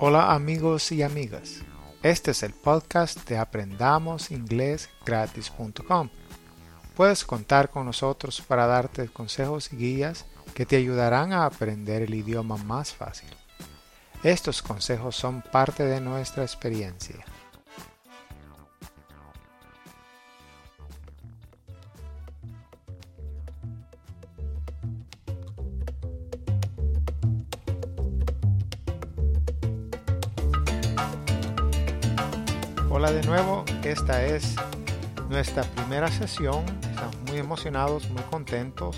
Hola amigos y amigas. Este es el podcast de aprendamosinglesgratis.com. Puedes contar con nosotros para darte consejos y guías que te ayudarán a aprender el idioma más fácil. Estos consejos son parte de nuestra experiencia. Hola de nuevo, esta es nuestra primera sesión. Estamos muy emocionados, muy contentos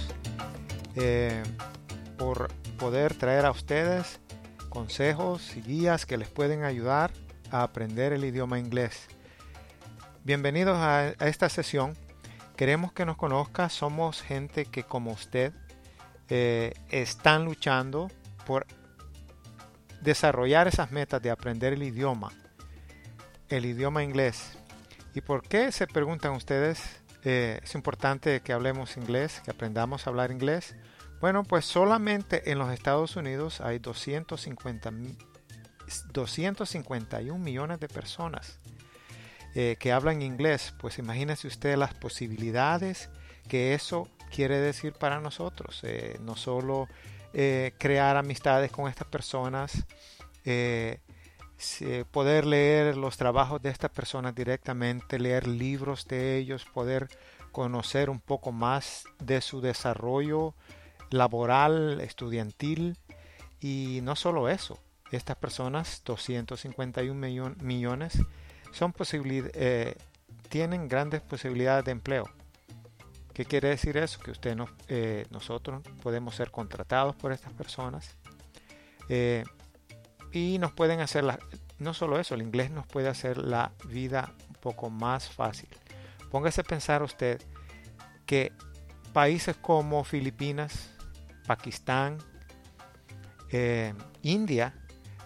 eh, por poder traer a ustedes consejos y guías que les pueden ayudar a aprender el idioma inglés. Bienvenidos a, esta sesión. Queremos que nos conozca. Somos gente que como usted eh, están luchando por desarrollar esas metas de aprender el idioma el idioma inglés. ¿Y por qué se preguntan ustedes? Eh, es importante que hablemos inglés, que aprendamos a hablar inglés. Bueno, pues solamente en los Estados Unidos hay 250, 251 millones de personas eh, que hablan inglés. Pues imagínense usted las posibilidades que eso quiere decir para nosotros. Eh, no solo crear amistades con estas personas, poder leer los trabajos de estas personas directamente, leer libros de ellos, poder conocer un poco más de su desarrollo laboral, estudiantil y no solo eso, estas personas, 251 millones, son eh, tienen grandes posibilidades de empleo. ¿Qué quiere decir eso? Que usted no, eh, nosotros podemos ser contratados por estas personas. Eh, y nos pueden hacer la, no solo eso, el inglés nos puede hacer la vida un poco más fácil. Póngase a pensar usted que países como Filipinas, Pakistán, eh, India,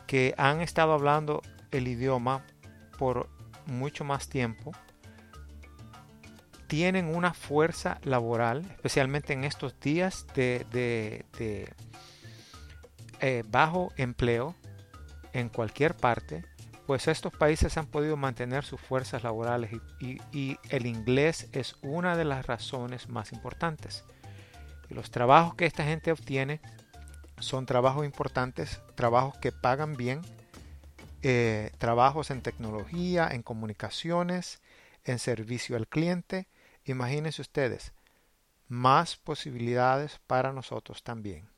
que han estado hablando el idioma por mucho más tiempo, tienen una fuerza laboral, especialmente en estos días de, eh, bajo empleo, en cualquier parte, pues estos países han podido mantener sus fuerzas laborales y, el inglés es una de las razones más importantes. Los trabajos que esta gente obtiene son trabajos importantes, trabajos que pagan bien, eh, trabajos en tecnología, en comunicaciones, en servicio al cliente. Imagínense ustedes, más posibilidades para nosotros también.